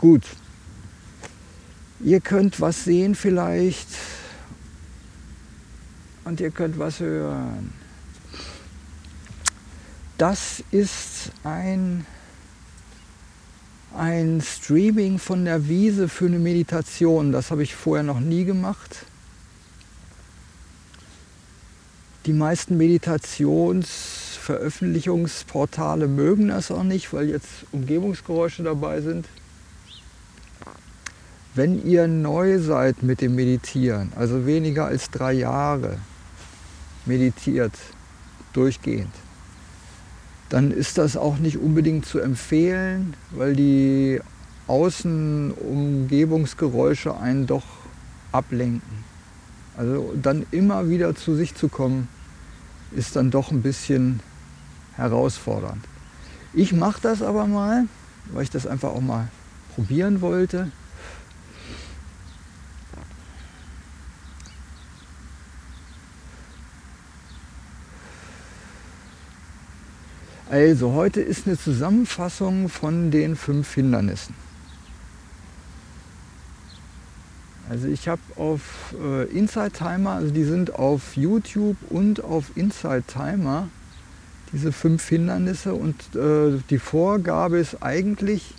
Gut. Ihr könnt was sehen vielleicht und ihr könnt was hören. Das ist ein, ein Streaming von der Wiese für eine Meditation. Das habe ich vorher noch nie gemacht. Die meisten Meditationsveröffentlichungsportale mögen das auch nicht, weil jetzt Umgebungsgeräusche dabei sind. Wenn ihr neu seid mit dem Meditieren, also weniger als drei Jahre meditiert, durchgehend, dann ist das auch nicht unbedingt zu empfehlen, weil die Außenumgebungsgeräusche einen doch ablenken. Also dann immer wieder zu sich zu kommen, ist dann doch ein bisschen herausfordernd. Ich mache das aber mal, weil ich das einfach auch mal probieren wollte. Also heute ist eine Zusammenfassung von den fünf Hindernissen. Also ich habe auf äh, Inside Timer, also die sind auf YouTube und auf Inside Timer, diese fünf Hindernisse. Und äh, die Vorgabe ist eigentlich,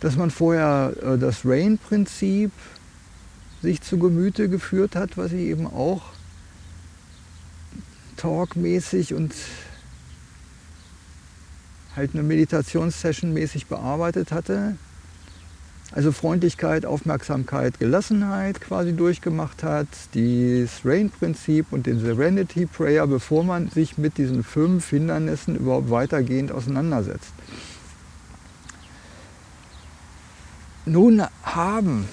dass man vorher äh, das Rain-Prinzip sich zu Gemüte geführt hat, was ich eben auch talkmäßig und halt eine Meditationssession mäßig bearbeitet hatte. Also Freundlichkeit, Aufmerksamkeit, Gelassenheit quasi durchgemacht hat, das Rain-Prinzip und den Serenity Prayer, bevor man sich mit diesen fünf Hindernissen überhaupt weitergehend auseinandersetzt. Nun haben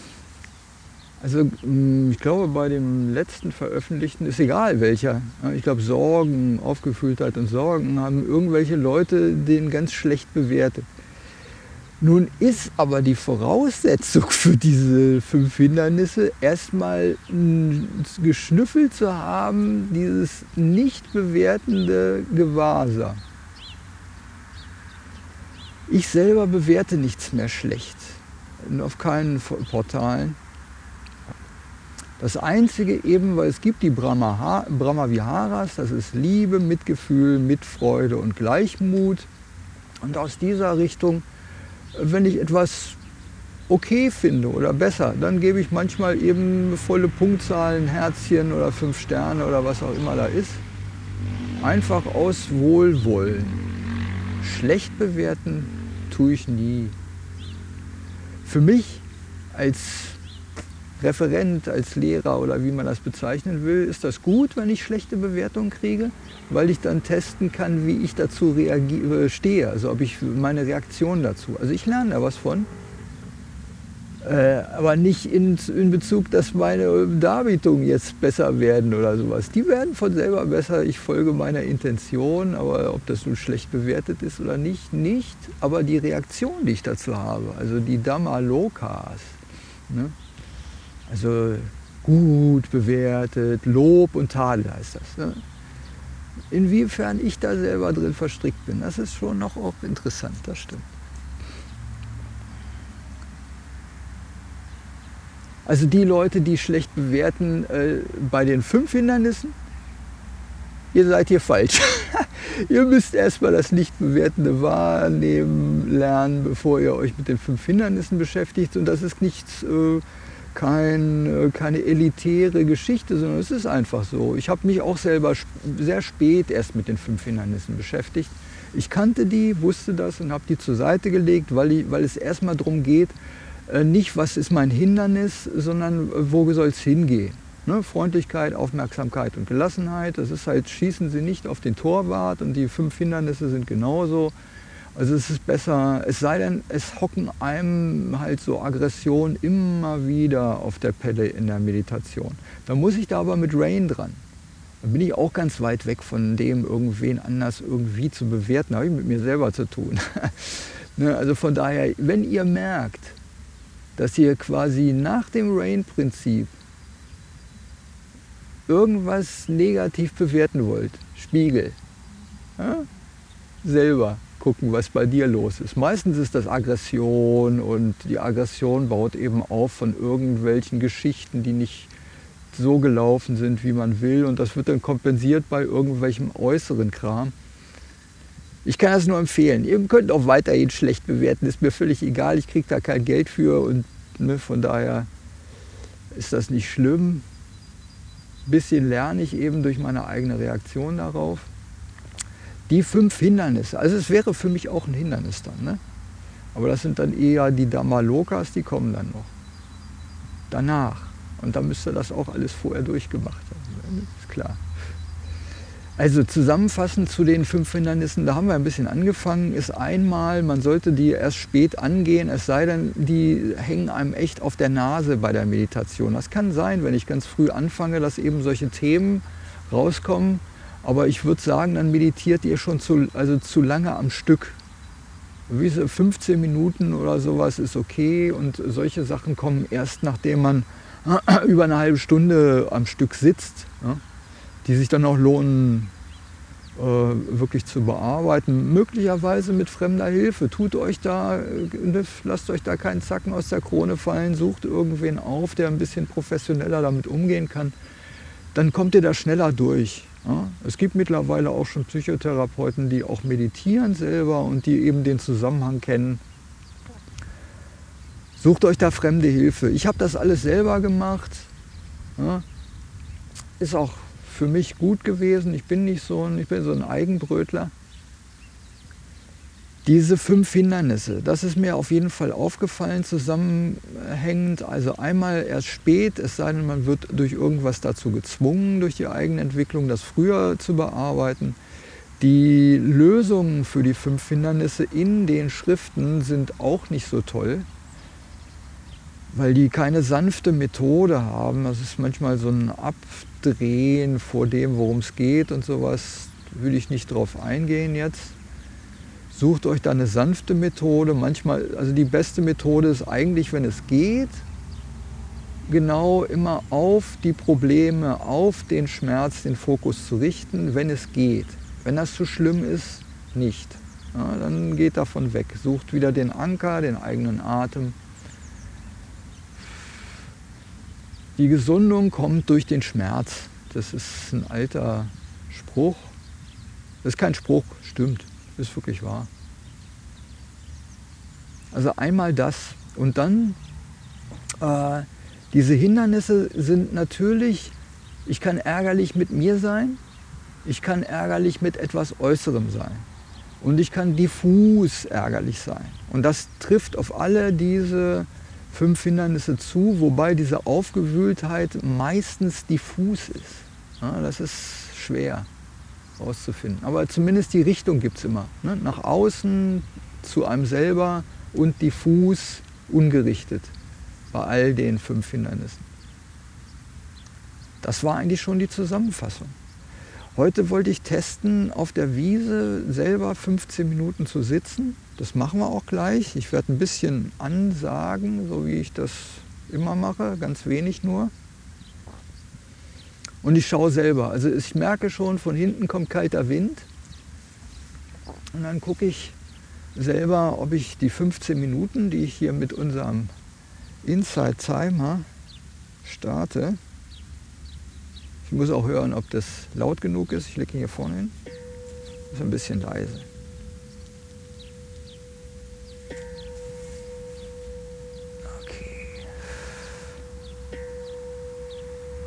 also mm, ich glaube, bei dem letzten Veröffentlichten ist egal welcher. Ich glaube, Sorgen, Aufgefühltheit und Sorgen haben irgendwelche Leute den ganz schlecht bewertet. Nun ist aber die Voraussetzung für diese fünf Hindernisse erstmal geschnüffelt zu haben, dieses nicht bewertende Gewahrsam. Ich selber bewerte nichts mehr schlecht, auf keinen Portalen. Das Einzige eben, weil es gibt die Brahma, Brahmaviharas, das ist Liebe, Mitgefühl, Mitfreude und Gleichmut. Und aus dieser Richtung, wenn ich etwas okay finde oder besser, dann gebe ich manchmal eben volle Punktzahlen, Herzchen oder fünf Sterne oder was auch immer da ist. Einfach aus Wohlwollen. Schlecht bewerten tue ich nie. Für mich als Referent, als Lehrer oder wie man das bezeichnen will, ist das gut, wenn ich schlechte Bewertungen kriege, weil ich dann testen kann, wie ich dazu äh, stehe, also ob ich meine Reaktion dazu. Also ich lerne da was von, äh, aber nicht in, in Bezug, dass meine Darbietungen jetzt besser werden oder sowas. Die werden von selber besser. Ich folge meiner Intention, aber ob das nun schlecht bewertet ist oder nicht, nicht. Aber die Reaktion, die ich dazu habe, also die Dhamma-Lokas, ne? Also gut bewertet, Lob und Tadel heißt das. Ne? Inwiefern ich da selber drin verstrickt bin, das ist schon noch auch interessant, das stimmt. Also die Leute, die schlecht bewerten äh, bei den fünf Hindernissen, ihr seid hier falsch. ihr müsst erstmal das nicht bewertende wahrnehmen lernen, bevor ihr euch mit den fünf Hindernissen beschäftigt. Und das ist nichts äh, kein, äh, keine elitäre Geschichte, sondern es ist einfach so. Ich habe mich auch selber sehr spät erst mit den fünf Hindernissen beschäftigt. Ich kannte die, wusste das und habe die zur Seite gelegt, weil, ich, weil es erstmal darum geht, äh, nicht was ist mein Hindernis, sondern äh, wo soll es hingehen. Ne? Freundlichkeit, Aufmerksamkeit und Gelassenheit, das ist halt, schießen Sie nicht auf den Torwart und die fünf Hindernisse sind genauso. Also es ist besser, es sei denn, es hocken einem halt so Aggressionen immer wieder auf der Pelle in der Meditation. Da muss ich da aber mit Rain dran. Da bin ich auch ganz weit weg von dem, irgendwen anders irgendwie zu bewerten. Da habe ich mit mir selber zu tun. ne, also von daher, wenn ihr merkt, dass ihr quasi nach dem Rain-Prinzip irgendwas negativ bewerten wollt, Spiegel, ja, selber, gucken, was bei dir los ist. Meistens ist das Aggression und die Aggression baut eben auf von irgendwelchen Geschichten, die nicht so gelaufen sind, wie man will. Und das wird dann kompensiert bei irgendwelchem äußeren Kram. Ich kann das nur empfehlen. Ihr könnt auch weiterhin schlecht bewerten, ist mir völlig egal. Ich kriege da kein Geld für und ne, von daher ist das nicht schlimm. Ein bisschen lerne ich eben durch meine eigene Reaktion darauf. Die fünf Hindernisse, also es wäre für mich auch ein Hindernis dann. Ne? Aber das sind dann eher die Damalokas, die kommen dann noch. Danach. Und da müsst ihr das auch alles vorher durchgemacht haben. Ne? Ist klar. Also zusammenfassend zu den fünf Hindernissen, da haben wir ein bisschen angefangen, ist einmal, man sollte die erst spät angehen, es sei denn, die hängen einem echt auf der Nase bei der Meditation. Das kann sein, wenn ich ganz früh anfange, dass eben solche Themen rauskommen. Aber ich würde sagen, dann meditiert ihr schon zu, also zu lange am Stück. Wie 15 Minuten oder sowas ist okay und solche Sachen kommen erst, nachdem man über eine halbe Stunde am Stück sitzt. Ja die sich dann auch lohnen, äh, wirklich zu bearbeiten. Möglicherweise mit fremder Hilfe. Tut euch da, äh, lasst euch da keinen Zacken aus der Krone fallen, sucht irgendwen auf, der ein bisschen professioneller damit umgehen kann. Dann kommt ihr da schneller durch. Ja? Es gibt mittlerweile auch schon Psychotherapeuten, die auch meditieren selber und die eben den Zusammenhang kennen. Sucht euch da fremde Hilfe. Ich habe das alles selber gemacht. Ja? Ist auch für mich gut gewesen. Ich bin nicht so ein, ich bin so ein Eigenbrötler. Diese fünf Hindernisse, das ist mir auf jeden Fall aufgefallen, zusammenhängend. Also einmal erst spät, es sei denn, man wird durch irgendwas dazu gezwungen, durch die eigene Entwicklung, das früher zu bearbeiten. Die Lösungen für die fünf Hindernisse in den Schriften sind auch nicht so toll weil die keine sanfte Methode haben. Das ist manchmal so ein Abdrehen vor dem, worum es geht und sowas. Will ich nicht drauf eingehen jetzt. Sucht euch da eine sanfte Methode. Manchmal, also die beste Methode ist eigentlich, wenn es geht, genau immer auf die Probleme, auf den Schmerz den Fokus zu richten, wenn es geht. Wenn das zu schlimm ist, nicht. Ja, dann geht davon weg. Sucht wieder den Anker, den eigenen Atem Die Gesundung kommt durch den Schmerz. Das ist ein alter Spruch. Das ist kein Spruch, stimmt, ist wirklich wahr. Also einmal das und dann äh, diese Hindernisse sind natürlich, ich kann ärgerlich mit mir sein, ich kann ärgerlich mit etwas Äußerem sein und ich kann diffus ärgerlich sein. Und das trifft auf alle diese fünf Hindernisse zu, wobei diese Aufgewühltheit meistens diffus ist. Ja, das ist schwer herauszufinden. Aber zumindest die Richtung gibt es immer. Ne? Nach außen, zu einem selber und diffus, ungerichtet bei all den fünf Hindernissen. Das war eigentlich schon die Zusammenfassung. Heute wollte ich testen, auf der Wiese selber 15 Minuten zu sitzen das machen wir auch gleich. Ich werde ein bisschen ansagen, so wie ich das immer mache, ganz wenig nur. Und ich schaue selber. Also ich merke schon, von hinten kommt kalter Wind. Und dann gucke ich selber, ob ich die 15 Minuten, die ich hier mit unserem Inside Timer starte, ich muss auch hören, ob das laut genug ist. Ich lege hier vorne hin. Ist ein bisschen leise.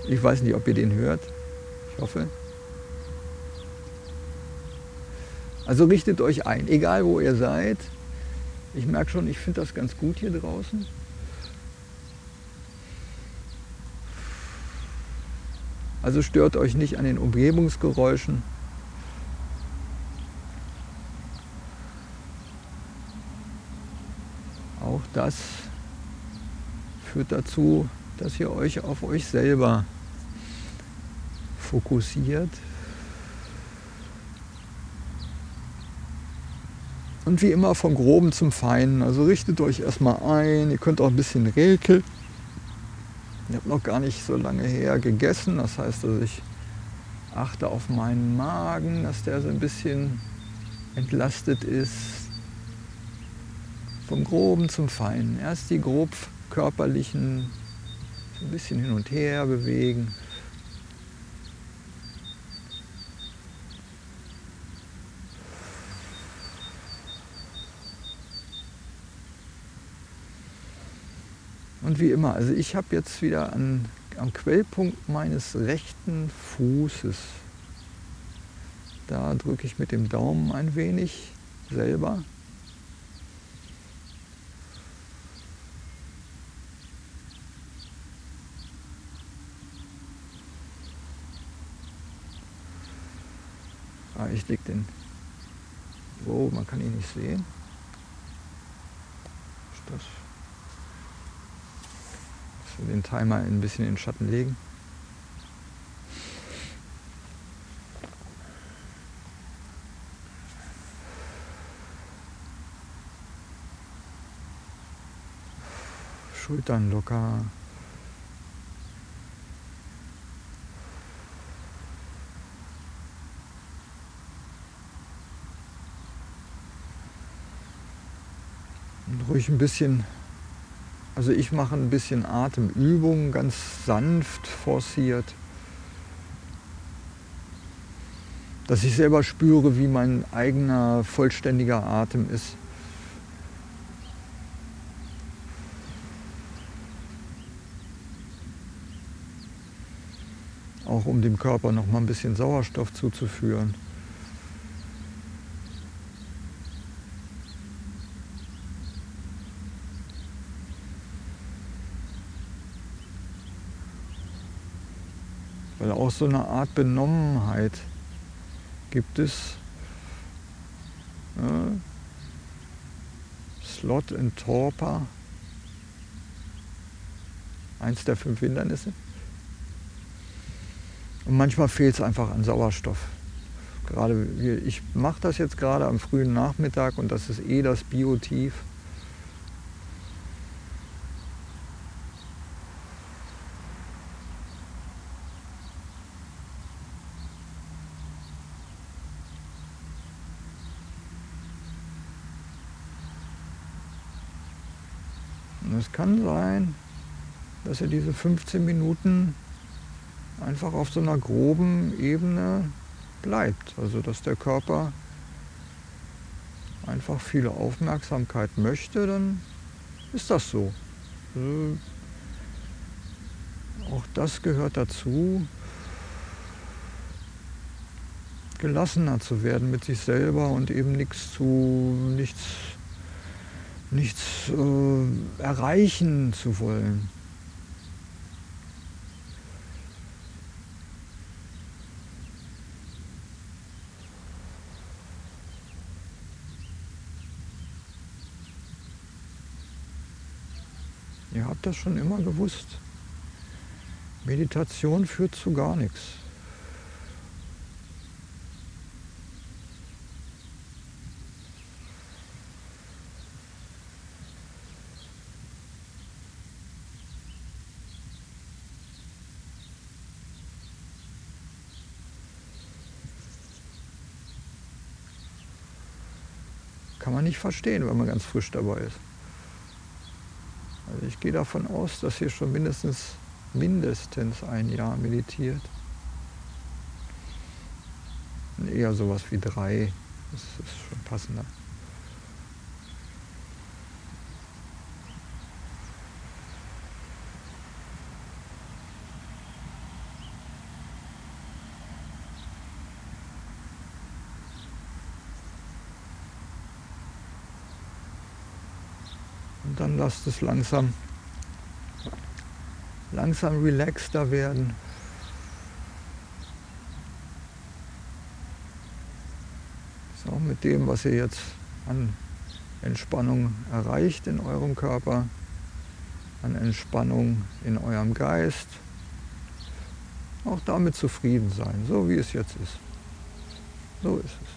Ich weiß nicht, ob ihr den hört. Ich hoffe. Also richtet euch ein, egal wo ihr seid. Ich merke schon, ich finde das ganz gut hier draußen. Also stört euch nicht an den Umgebungsgeräuschen. Auch das führt dazu, dass ihr euch auf euch selber fokussiert. Und wie immer vom Groben zum Feinen. Also richtet euch erstmal ein. Ihr könnt auch ein bisschen räkeln. Ich habe noch gar nicht so lange her gegessen. Das heißt, dass ich achte auf meinen Magen, dass der so ein bisschen entlastet ist. Vom Groben zum Feinen. Erst die grob körperlichen so ein bisschen hin und her bewegen. Und wie immer, also ich habe jetzt wieder an, am Quellpunkt meines rechten Fußes, da drücke ich mit dem Daumen ein wenig selber. Ah, ich leg den. Oh, man kann ihn nicht sehen. Ist das den Timer ein bisschen in den Schatten legen. Schultern locker. Und ruhig ein bisschen also ich mache ein bisschen Atemübungen, ganz sanft forciert, dass ich selber spüre, wie mein eigener vollständiger Atem ist. Auch um dem Körper noch mal ein bisschen Sauerstoff zuzuführen. Weil auch so eine Art Benommenheit gibt es. Ja. Slot in Torpor. Eins der fünf Hindernisse. Und manchmal fehlt es einfach an Sauerstoff. Gerade ich mache das jetzt gerade am frühen Nachmittag und das ist eh das Biotief. Kann sein, dass er diese 15 Minuten einfach auf so einer groben Ebene bleibt. Also dass der Körper einfach viel Aufmerksamkeit möchte, dann ist das so. Also auch das gehört dazu, gelassener zu werden mit sich selber und eben nichts zu nichts nichts äh, erreichen zu wollen. Ihr habt das schon immer gewusst. Meditation führt zu gar nichts. Kann man nicht verstehen, wenn man ganz frisch dabei ist. Also ich gehe davon aus, dass ihr schon mindestens, mindestens ein Jahr meditiert. Und eher sowas wie drei. Das ist schon passender. Und dann lasst es langsam, langsam relaxter werden. So, mit dem, was ihr jetzt an Entspannung erreicht in eurem Körper, an Entspannung in eurem Geist, auch damit zufrieden sein, so wie es jetzt ist. So ist es.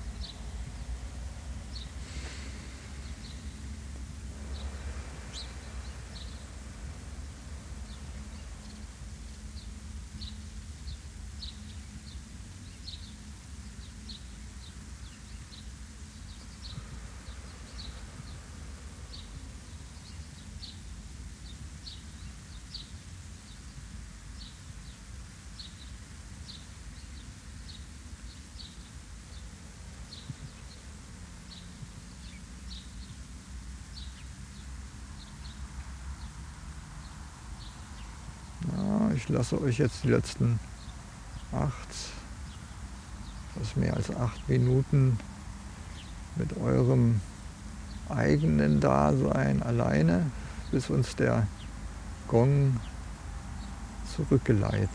ich lasse euch jetzt die letzten acht, etwas mehr als acht Minuten mit eurem eigenen Dasein alleine, bis uns der Gong zurückgeleitet.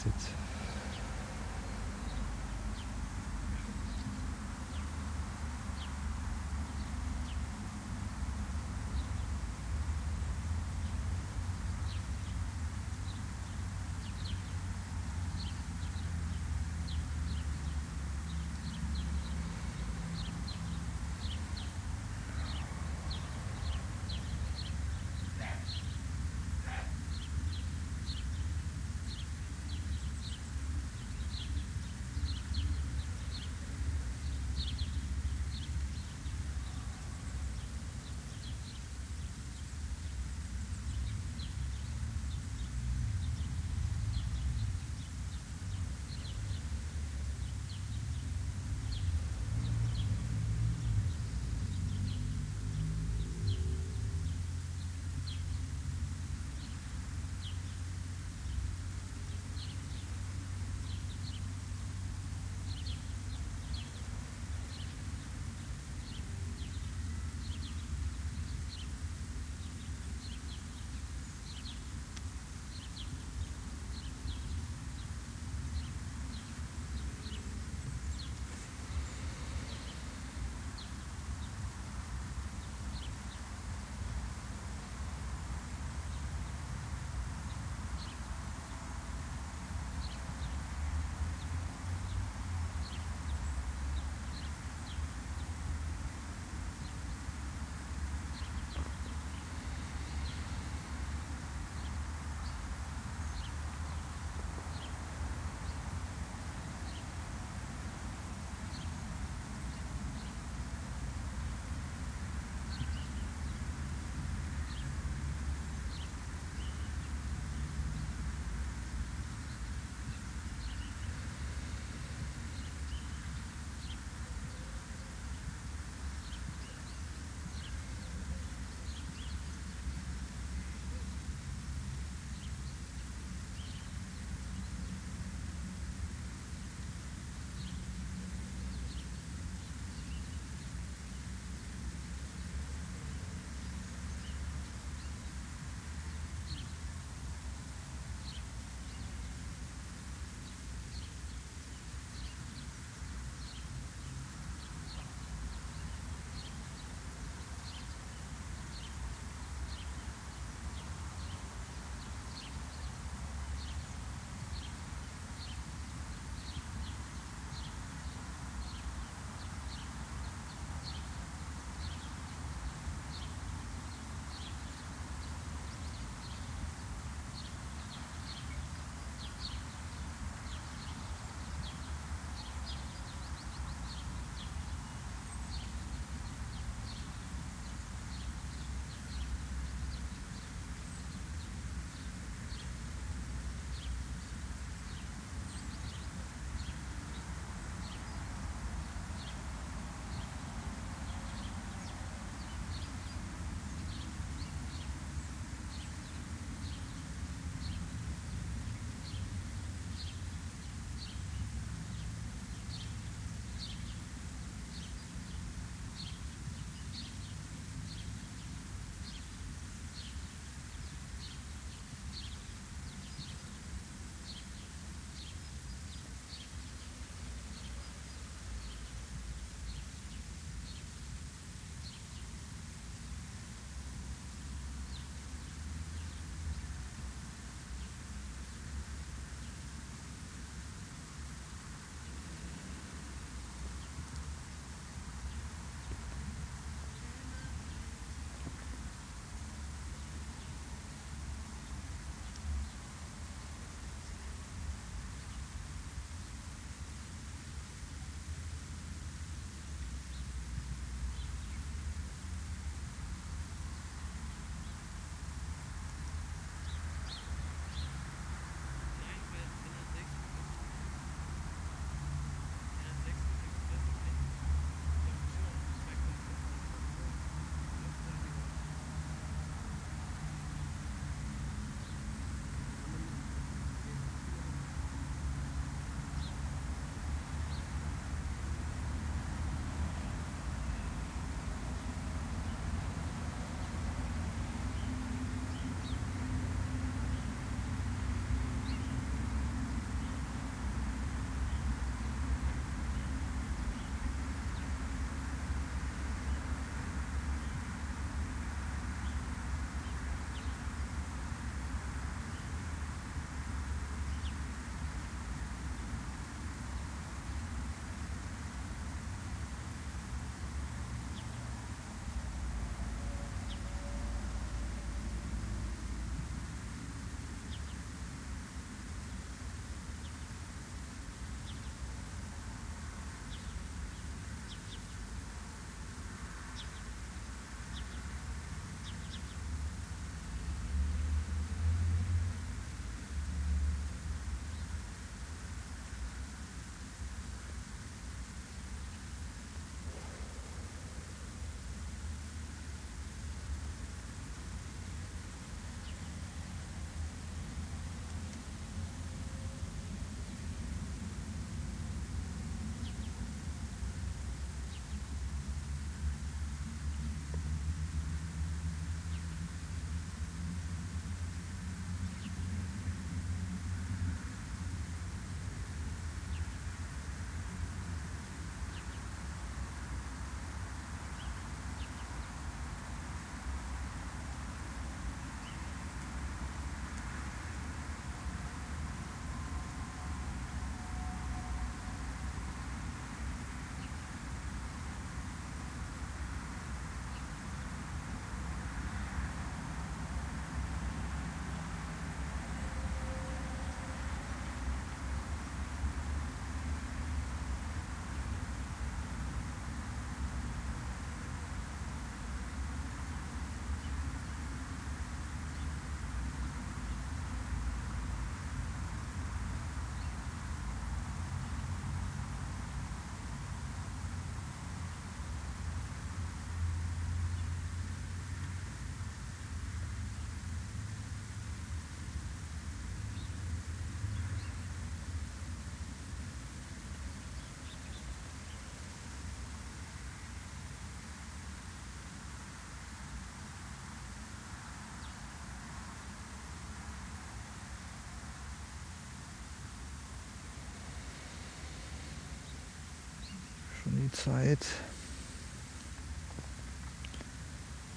Zeit,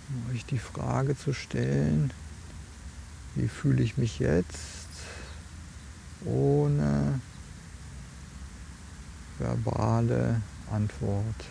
um euch die Frage zu stellen, wie fühle ich mich jetzt ohne verbale Antwort.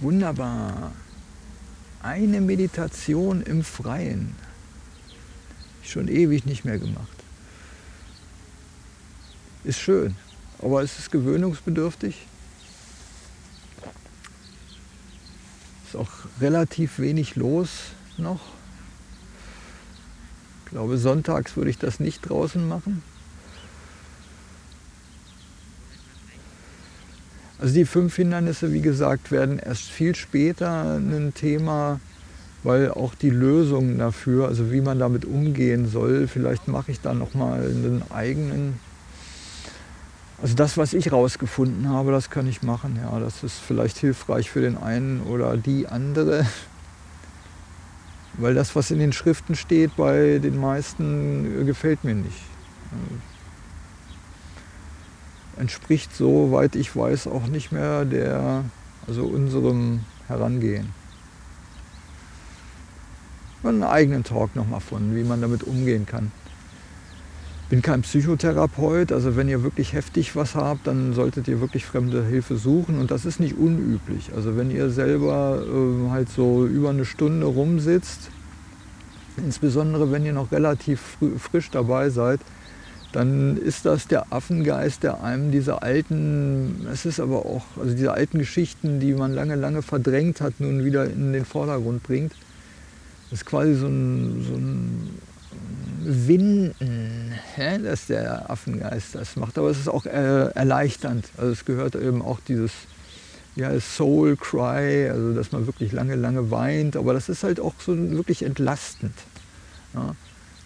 Wunderbar. Eine Meditation im Freien. Schon ewig nicht mehr gemacht. Ist schön, aber es ist gewöhnungsbedürftig. Ist auch relativ wenig los noch. Ich glaube, sonntags würde ich das nicht draußen machen. Also die fünf Hindernisse, wie gesagt, werden erst viel später ein Thema, weil auch die Lösungen dafür, also wie man damit umgehen soll, vielleicht mache ich da nochmal einen eigenen. Also das, was ich rausgefunden habe, das kann ich machen. Ja, das ist vielleicht hilfreich für den einen oder die andere. Weil das, was in den Schriften steht, bei den meisten gefällt mir nicht entspricht, soweit ich weiß, auch nicht mehr der, also unserem Herangehen. Einen eigenen Talk nochmal von, wie man damit umgehen kann. Bin kein Psychotherapeut, also wenn ihr wirklich heftig was habt, dann solltet ihr wirklich fremde Hilfe suchen und das ist nicht unüblich. Also wenn ihr selber äh, halt so über eine Stunde rumsitzt, insbesondere wenn ihr noch relativ frisch dabei seid, dann ist das der Affengeist, der einem diese alten, es ist aber auch, also diese alten Geschichten, die man lange, lange verdrängt hat, nun wieder in den Vordergrund bringt. Das ist quasi so ein, so ein Winden, ja, dass der Affengeist das macht. Aber es ist auch äh, erleichternd. Also es gehört eben auch dieses ja, Soul Cry, also dass man wirklich lange, lange weint. Aber das ist halt auch so wirklich entlastend. Ja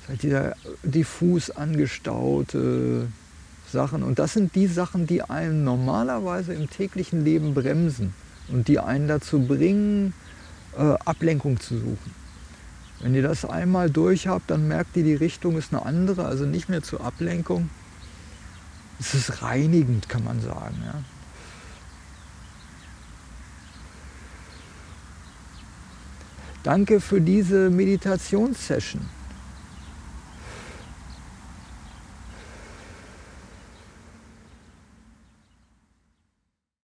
halt dieser diffus angestaute Sachen. Und das sind die Sachen, die einen normalerweise im täglichen Leben bremsen und die einen dazu bringen, äh, Ablenkung zu suchen. Wenn ihr das einmal durch habt, dann merkt ihr, die Richtung ist eine andere, also nicht mehr zur Ablenkung. Es ist reinigend, kann man sagen. Ja. Danke für diese Meditationssession.